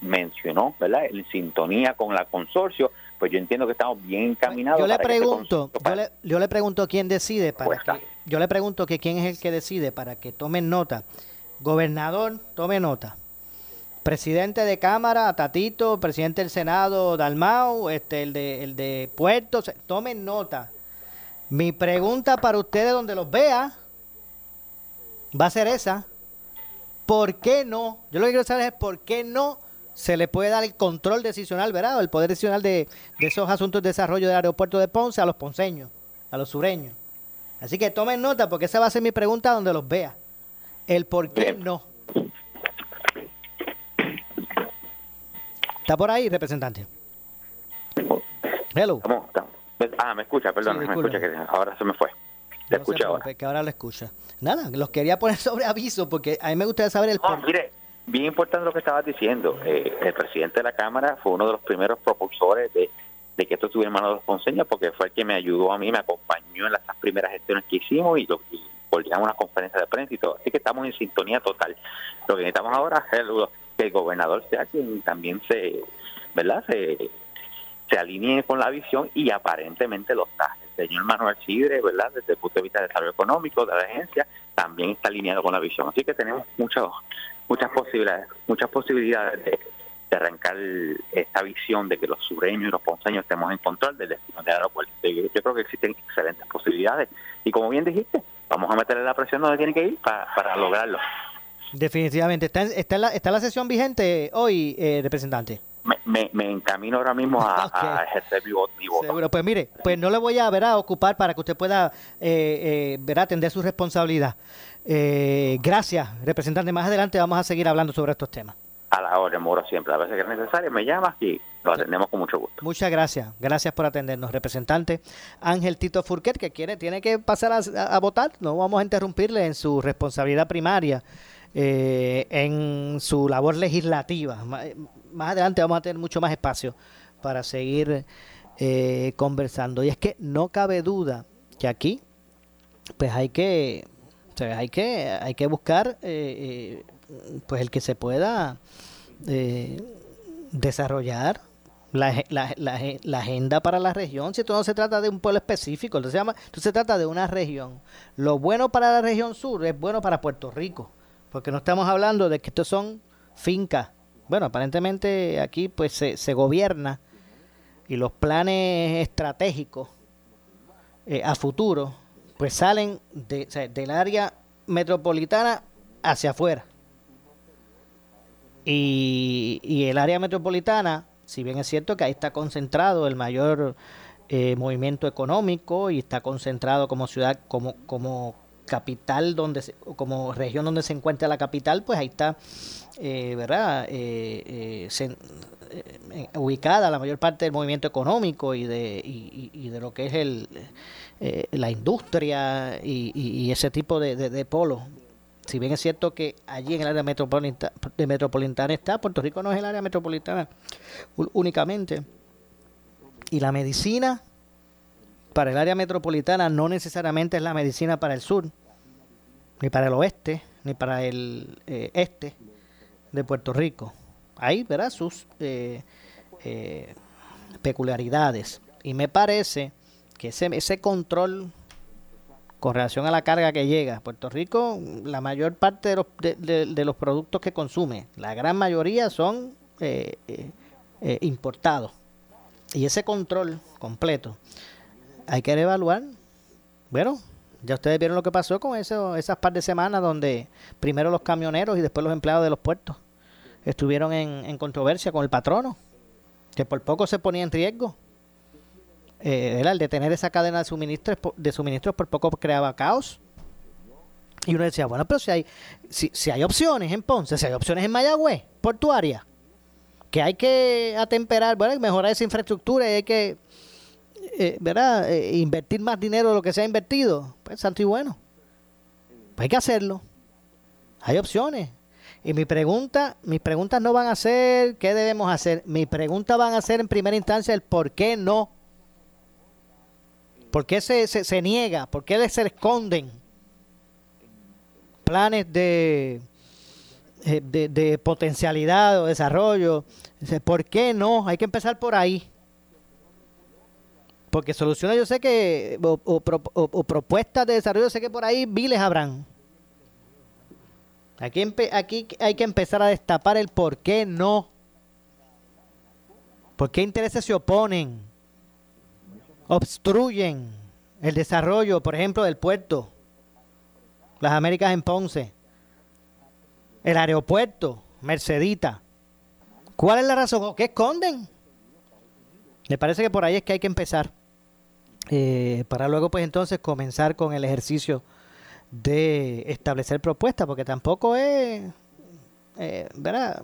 Speaker 3: mencionó, ¿verdad? en sintonía con la consorcio, pues yo entiendo que estamos bien encaminados.
Speaker 2: Yo le pregunto, yo, le, yo le pregunto quién decide para que, yo le pregunto que quién es el que decide para que tomen nota. Gobernador, tome nota presidente de Cámara, Tatito, presidente del Senado, Dalmau, este, el de, el de Puerto, tomen nota. Mi pregunta para ustedes donde los vea va a ser esa. ¿Por qué no? Yo lo que quiero saber es por qué no se le puede dar el control decisional, ¿verdad? El poder decisional de, de esos asuntos de desarrollo del aeropuerto de Ponce a los ponceños, a los sureños. Así que tomen nota porque esa va a ser mi pregunta donde los vea. El por qué no. ¿Está por ahí, representante?
Speaker 3: Hello. Ah, me escucha, perdón, me escucha, que ahora se me fue. Te escucha ahora.
Speaker 2: Que ahora le escucha. Nada, los quería poner sobre aviso porque a mí me gustaría saber el...
Speaker 3: No, mire, bien importante lo que estabas diciendo. Eh, el presidente de la Cámara fue uno de los primeros propulsores de, que esto estuviera en manos de los ponceños porque fue el que me ayudó a mí, me acompañó en las primeras gestiones que hicimos y, lo, y coordinamos una conferencia de prensa y todo. Así que estamos en sintonía total. Lo que necesitamos ahora es que el gobernador sea quien también se, ¿verdad? Se, alinee con la visión y aparentemente lo está. El señor Manuel Chidre, ¿verdad? Desde el punto de vista del desarrollo económico de la agencia, también está alineado con la visión. Así que tenemos muchas muchas posibilidades, muchas posibilidades de, arrancar esta visión de que los sureños y los ponceños estemos en control del destino del aeropuerto. Yo creo que existen excelentes posibilidades y como bien dijiste, vamos a meterle la presión donde tiene que ir para, para lograrlo.
Speaker 2: Definitivamente. ¿Está, está, la, ¿Está la sesión vigente hoy, eh, representante?
Speaker 3: Me, me, encamino ahora mismo a, ejercer mi, voto.
Speaker 2: Seguro, pues mire, pues no le voy a, ver a ocupar para que usted pueda eh, eh, ver, atender su responsabilidad. Eh, gracias, representante. Más adelante vamos a seguir hablando sobre estos temas.
Speaker 3: A la hora, Moro, siempre. A veces que es necesario, me llamas y lo atendemos con mucho gusto.
Speaker 2: Muchas gracias. Gracias por atendernos, representante Ángel Tito Furquet, que quiere, tiene que pasar a votar. No vamos a interrumpirle en su responsabilidad primaria eh, en su labor legislativa. Más adelante vamos a tener mucho más espacio para seguir eh, conversando. Y es que no cabe duda que aquí, pues hay que, hay que, hay que buscar, eh, pues el que se pueda desarrollar la, agenda para la región. Si esto no se trata de un pueblo específico, esto se trata de una región. Lo bueno para la región sur es bueno para Puerto Rico, porque no estamos hablando de que estos son fincas. Bueno, aparentemente aquí pues se, se gobierna y los planes estratégicos eh, a futuro pues salen de, del área metropolitana hacia afuera. Y, y el área metropolitana si bien es cierto que ahí está concentrado el mayor eh, movimiento económico y está concentrado como ciudad, como, como capital, donde como región donde se encuentra la capital, pues ahí está, eh, ¿verdad? Eh, ubicada la mayor parte del movimiento económico y de, y, de lo que es el, la industria y, ese tipo de, de, de polo si bien es cierto que allí en el área metropolitana, metropolitana está, Puerto Rico no es el área metropolitana únicamente. Y la medicina para el área metropolitana no necesariamente es la medicina para el sur, ni para el oeste, ni para el eh, este de Puerto Rico. Hay, ¿verdad? Sus eh, eh, peculiaridades. Y me parece que ese, control con relación a la carga que llega. Puerto Rico, la mayor parte de los, de, los productos que consume, la gran mayoría son importados. Y ese control completo hay que evaluar. Bueno, ya ustedes vieron lo que pasó con eso, esas par de semanas donde primero los camioneros y después los empleados de los puertos estuvieron en, controversia con el patrono, que por poco se ponía en riesgo eh, el detener esa cadena de suministros, de suministros por poco creaba caos. Y uno decía, bueno, pero si hay, si, si hay opciones en Ponce, si hay opciones en Mayagüez, portuaria, que hay que atemperar, bueno, mejorar esa infraestructura y hay que, eh, ¿verdad? Eh, invertir más dinero de lo que se ha invertido, pues santo y bueno. Pues hay que hacerlo. Hay opciones. Y mi pregunta, mis preguntas no van a ser qué debemos hacer. Mi pregunta van a ser en primera instancia el por qué no ¿Por qué se, se, niega? ¿Por qué se esconden planes de, eh, de, de, potencialidad o desarrollo? ¿Por qué no? Hay que empezar por ahí. Porque soluciones yo sé que, o, propuestas de desarrollo, sé que por ahí viles habrán. Aquí, aquí hay que empezar a destapar el por qué no. ¿Por qué intereses se oponen? obstruyen el desarrollo, por ejemplo, del puerto, las Américas en Ponce, el aeropuerto, Mercedita. ¿Cuál es la razón? ¿Qué esconden? Me parece que por ahí es que hay que empezar. Eh, para luego, pues entonces, comenzar con el ejercicio de establecer propuestas, porque tampoco es, eh, ¿verdad?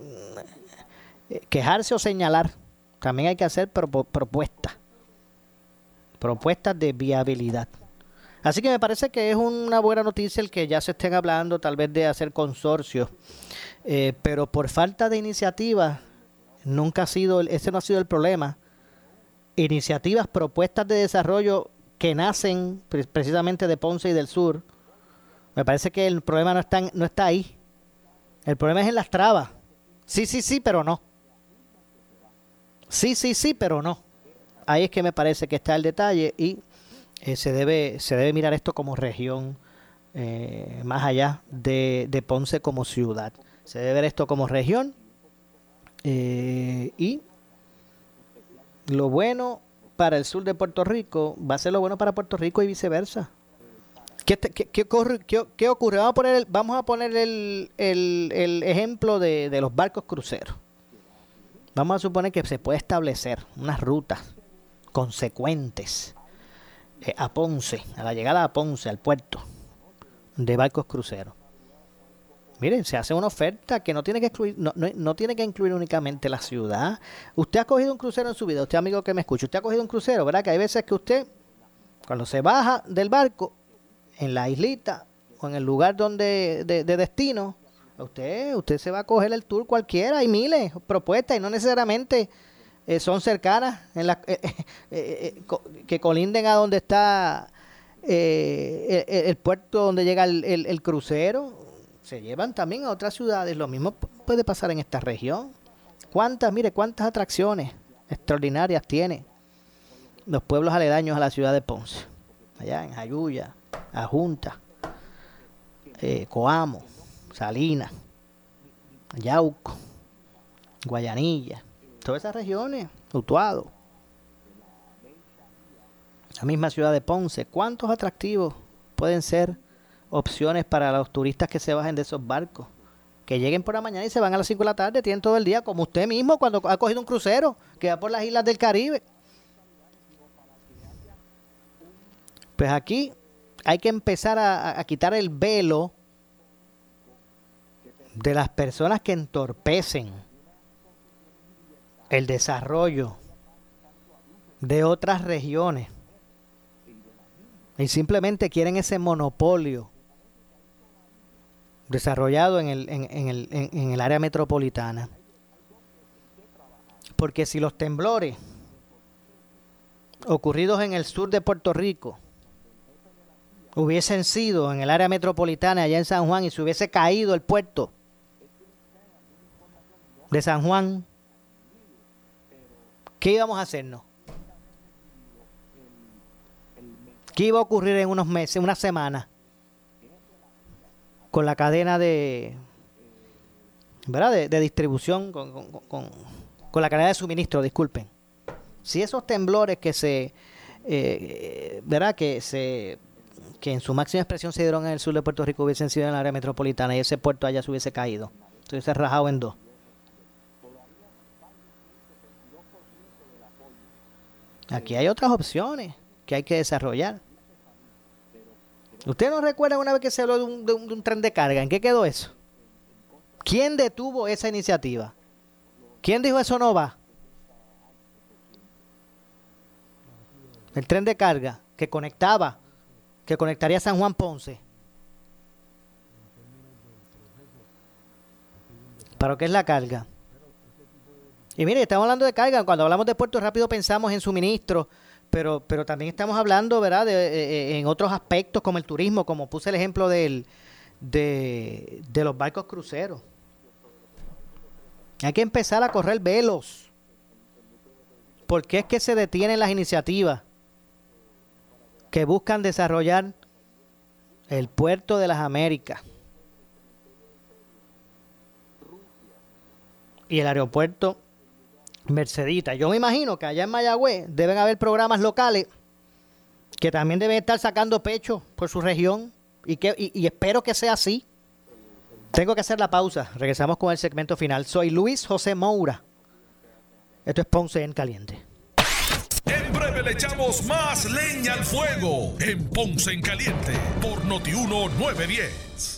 Speaker 2: Eh, quejarse o señalar. También hay que hacer propuestas propuestas de viabilidad. Así que me parece que es una buena noticia el que ya se estén hablando tal vez de hacer consorcios, eh, pero por falta de iniciativa, nunca ha sido, ese no ha sido el problema. Iniciativas, propuestas de desarrollo que nacen precisamente de Ponce y del Sur, me parece que el problema no está, no está ahí. El problema es en las trabas. Sí, sí, sí, pero no. Sí, sí, sí, pero no ahí es que me parece que está el detalle y eh, se, debe, se debe mirar esto como región, eh, más allá de, Ponce como ciudad. Se debe ver esto como región eh, y lo bueno para el sur de Puerto Rico va a ser lo bueno para Puerto Rico y viceversa. ¿Qué, qué, ocurre, qué, ocurre? Vamos a poner el, el, el, ejemplo de, de los barcos cruceros. Vamos a suponer que se puede establecer unas rutas consecuentes eh, a Ponce, a la llegada a Ponce, al puerto de barcos cruceros. Miren, se hace una oferta que no tiene que excluir, no, no, tiene que incluir únicamente la ciudad. Usted ha cogido un crucero en su vida, usted amigo que me escucha, usted ha cogido un crucero, ¿verdad? Que hay veces que usted, cuando se baja del barco, en la islita o en el lugar donde de, de destino, usted, usted se va a coger el tour cualquiera, hay miles de propuestas y no necesariamente eh, son cercanas, en la, eh, eh, que colinden a donde está el, puerto donde llega el, crucero, se llevan también a otras ciudades. Lo mismo puede pasar en esta región. ¿Cuántas, mire, cuántas atracciones extraordinarias tiene los pueblos aledaños a la ciudad de Ponce? Allá en Jayuya, Ajunta, eh, Coamo, Salinas, Yauco, Guayanilla, todas esas regiones, Utuado, la misma ciudad de Ponce. ¿Cuántos atractivos pueden ser opciones para los turistas que se bajen de esos barcos? Que lleguen por la mañana y se van a las 5 de la tarde, tienen todo el día, como usted mismo cuando ha cogido un crucero que va por las islas del Caribe. Pues aquí hay que empezar a, a quitar el velo de las personas que entorpecen el desarrollo de otras regiones y simplemente quieren ese monopolio desarrollado en el, en, el, en el área metropolitana. Porque si los temblores ocurridos en el sur de Puerto Rico hubiesen sido en el área metropolitana allá en San Juan y se hubiese caído el puerto de San Juan, ¿qué íbamos a hacernos? ¿Qué iba a ocurrir en unos meses, una semana? Con la cadena de, ¿verdad? de, distribución, con, con, la cadena de suministro, disculpen. Si esos temblores que se, eh, ¿verdad? Que se que en su máxima expresión se dieron en el sur de Puerto Rico hubiesen sido en el área metropolitana y ese puerto allá se hubiese caído, se hubiese rajado en dos. Aquí hay otras opciones que hay que desarrollar. ¿Usted no recuerda una vez que se habló de un, tren de carga? ¿En qué quedó eso? ¿Quién detuvo esa iniciativa? ¿Quién dijo eso no va? El tren de carga que conectaba, que conectaría San Juan Ponce. ¿Para qué es la carga? Y mire, estamos hablando de carga. Cuando hablamos de puertos rápido pensamos en suministro, pero, pero también estamos hablando, ¿verdad?, de, eh, eh, en otros aspectos como el turismo, como puse el ejemplo del, de, de los barcos cruceros. Hay que empezar a correr velos. ¿Por qué es que se detienen las iniciativas que buscan desarrollar el puerto de las Américas y el aeropuerto Mercedita. Yo me imagino que allá en Mayagüez deben haber programas locales que también deben estar sacando pecho por su región y, que, y, espero que sea así. Tengo que hacer la pausa. Regresamos con el segmento final. Soy Luis José Moura. Esto es Ponce en Caliente.
Speaker 1: En breve le echamos más leña al fuego en Ponce en Caliente por Notiuno 910.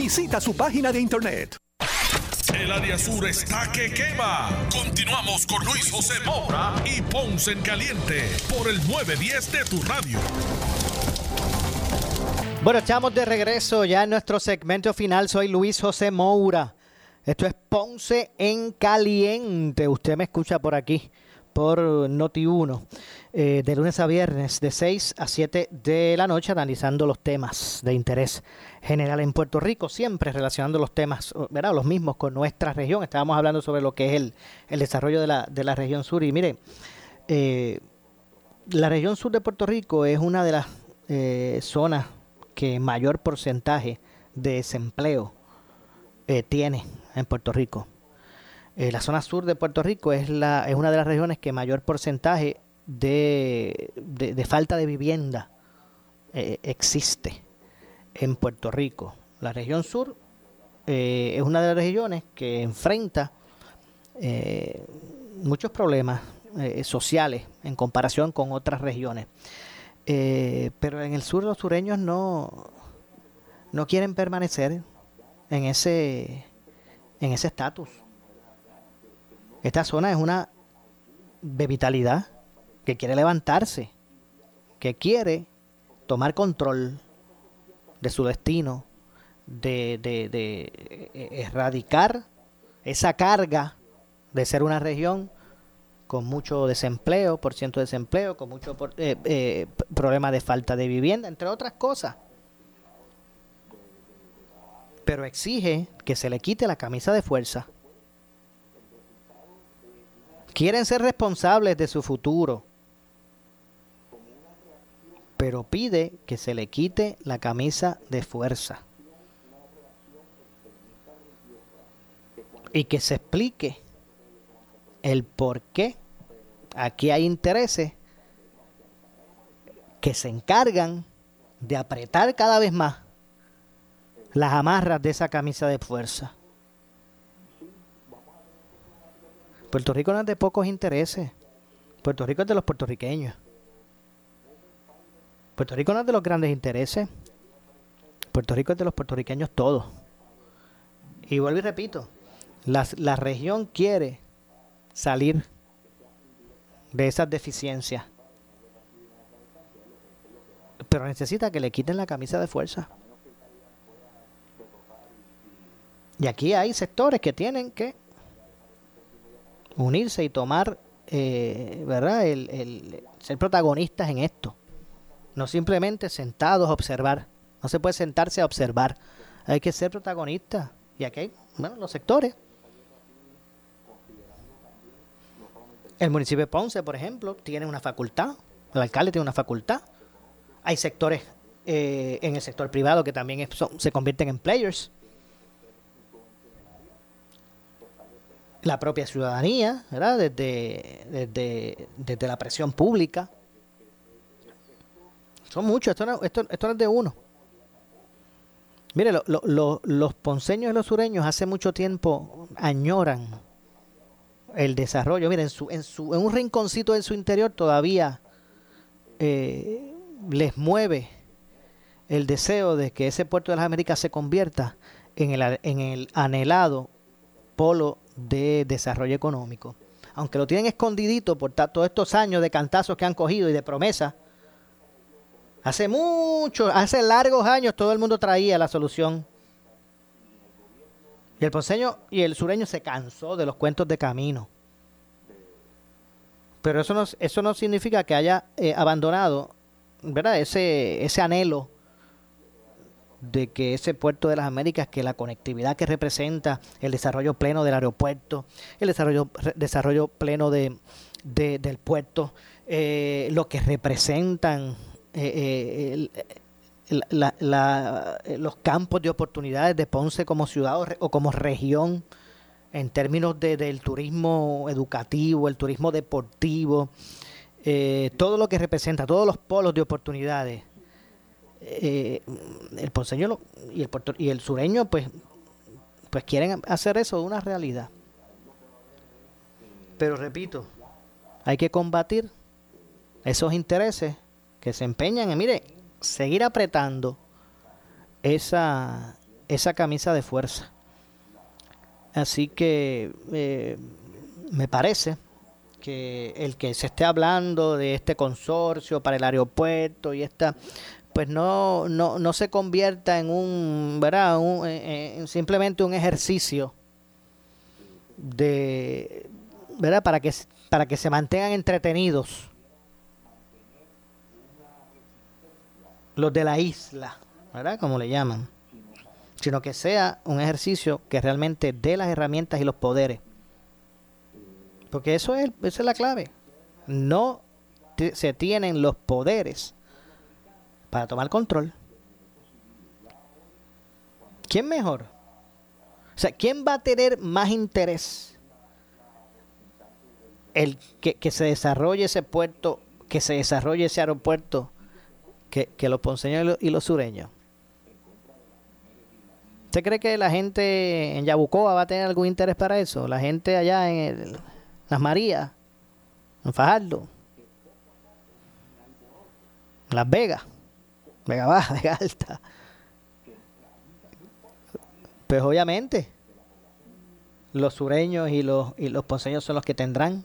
Speaker 10: Visita su página de internet.
Speaker 1: El área sur está que quema. Continuamos con Luis José Moura y Ponce en Caliente por el 910 de tu radio.
Speaker 2: Bueno, estamos de regreso ya en nuestro segmento final. Soy Luis José Moura. Esto es Ponce en Caliente. Usted me escucha por aquí, por Noti1. Eh, de lunes a viernes de 6 a 7 de la noche analizando los temas de interés general en Puerto Rico, siempre relacionando los temas, ¿verdad? los mismos con nuestra región. Estábamos hablando sobre lo que es el, el desarrollo de la, de la región sur y mire, eh, la región sur de Puerto Rico es una de las eh, zonas que mayor porcentaje de desempleo tiene en Puerto Rico. la zona sur de Puerto Rico es, la, es una de las regiones que mayor porcentaje de, de, falta de vivienda eh, existe en Puerto Rico. La región sur eh, es una de las regiones que enfrenta eh, muchos problemas sociales en comparación con otras regiones. pero en el sur los sureños no, no quieren permanecer en ese en ese estatus. Esta zona es una de vitalidad que quiere levantarse, que quiere tomar control de su destino, de, de eh, erradicar esa carga de ser una región con mucho desempleo, por ciento de desempleo, con mucho eh, eh, problema de falta de vivienda, entre otras cosas. Pero exige que se le quite la camisa de fuerza. Quieren ser responsables de su futuro, pero pide que se le quite la camisa de fuerza. Y que se explique el por qué aquí hay intereses que se encargan de apretar cada vez más las amarras de esa camisa de fuerza. Puerto Rico no es de pocos intereses. Puerto Rico es de los puertorriqueños. Puerto Rico no es de los grandes intereses. Puerto Rico es de los puertorriqueños todos. Y vuelvo y repito, la región quiere salir de esas deficiencias. Pero necesita que le quiten la camisa de fuerza. Y aquí hay sectores que tienen que unirse y tomar, eh, ¿verdad? El, el, ser protagonistas en esto. No simplemente sentados a observar. No se puede sentarse a observar. Hay que ser protagonistas. Y aquí hay, bueno, los sectores El municipio de Ponce, por ejemplo, tiene una facultad, el alcalde tiene una facultad. Hay sectores eh, en el sector privado que también se convierten en players. La propia ciudadanía. Desde, desde, desde la presión pública. Son muchos, esto no, esto, esto no es de uno. Mire, los ponceños y los sureños hace mucho tiempo añoran el desarrollo. Miren, en, su, en, su, en un rinconcito en su interior todavía eh, les mueve el deseo de que ese puerto de las Américas se convierta en el, en el anhelado polo de desarrollo económico. Aunque lo tienen escondidito por todos estos años de cantazos que han cogido y de promesas, hace mucho, hace largos años todo el mundo traía la solución y el ponceño y el sureño se cansó de los cuentos de camino. Pero eso no, eso no significa que haya eh, abandonado ¿verdad? Ese, ese anhelo de que ese puerto de las Américas, que la conectividad que representa, el desarrollo pleno del aeropuerto, el desarrollo, desarrollo pleno de, del puerto, eh, lo que representan eh, la, eh, los campos de oportunidades de Ponce como ciudad o, como región en términos de, del turismo educativo, el turismo deportivo, eh, todo lo que representa, todos los polos de oportunidades. Eh, el ponceño y el, y el sureño pues, pues quieren hacer eso una realidad. Pero repito, hay que combatir esos intereses que se en, mire, seguir apretando esa, esa camisa de fuerza. Así que eh, me parece que el que se esté hablando de este consorcio para el aeropuerto y esta pues no, no, no se convierta en un, ¿verdad? en simplemente un ejercicio de, ¿verdad? Para que, para que se mantengan entretenidos los de la isla, ¿verdad? Como le llaman, sino que sea un ejercicio que realmente dé las herramientas y los poderes. Porque eso es, esa es la clave. No se tienen los poderes para tomar control. ¿Quién mejor? O sea, ¿quién va a tener más interés? El que, que se desarrolle ese puerto, que se desarrolle ese aeropuerto que, los ponceños y los, sureños. ¿Usted cree que la gente en Yabucoa va a tener algún interés para eso? La gente allá en Las Marías, en Fajardo, en Las Vegas, Vega Baja, Vega Alta. Pues obviamente, los sureños y los, y los ponceños son los que tendrán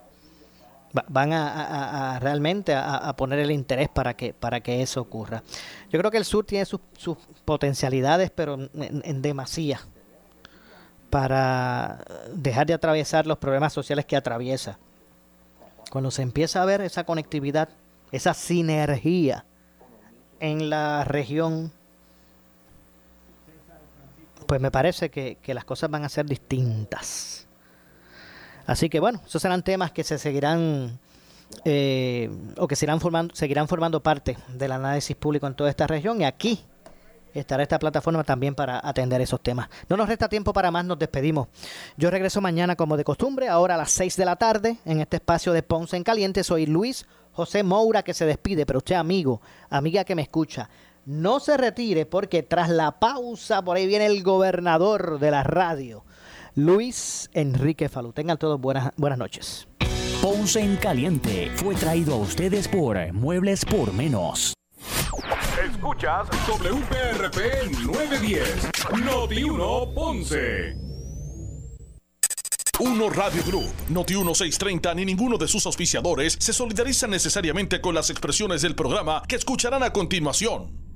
Speaker 2: van a, realmente a, poner el interés para que para que eso ocurra. Yo creo que el sur tiene sus, potencialidades, pero en, en, demasía para dejar de atravesar los problemas sociales que atraviesa. Cuando se empieza a ver esa conectividad, esa sinergia en la región, pues me parece que, las cosas van a ser distintas. Así que bueno, esos serán temas que se seguirán eh, o que seguirán formando, seguirán formando parte del análisis público en toda esta región y aquí estará esta plataforma también para atender esos temas. No nos resta tiempo para más, nos despedimos. Yo regreso mañana como de costumbre, ahora a las 6 de la tarde, en este espacio de Ponce en Caliente. Soy Luis José Moura que se despide, pero usted amigo, amiga que me escucha, no se retire porque tras la pausa por ahí viene el gobernador de la radio, Luis Enrique Falú. Tengan todos buenas, buenas noches.
Speaker 11: Ponce en Caliente fue traído a ustedes por Muebles por Menos.
Speaker 1: Escuchas WPRP 910, Noti 1 Ponce. Uno Radio Group, Noti 1630 ni ninguno de sus auspiciadores se solidarizan necesariamente con las expresiones del programa que escucharán a continuación.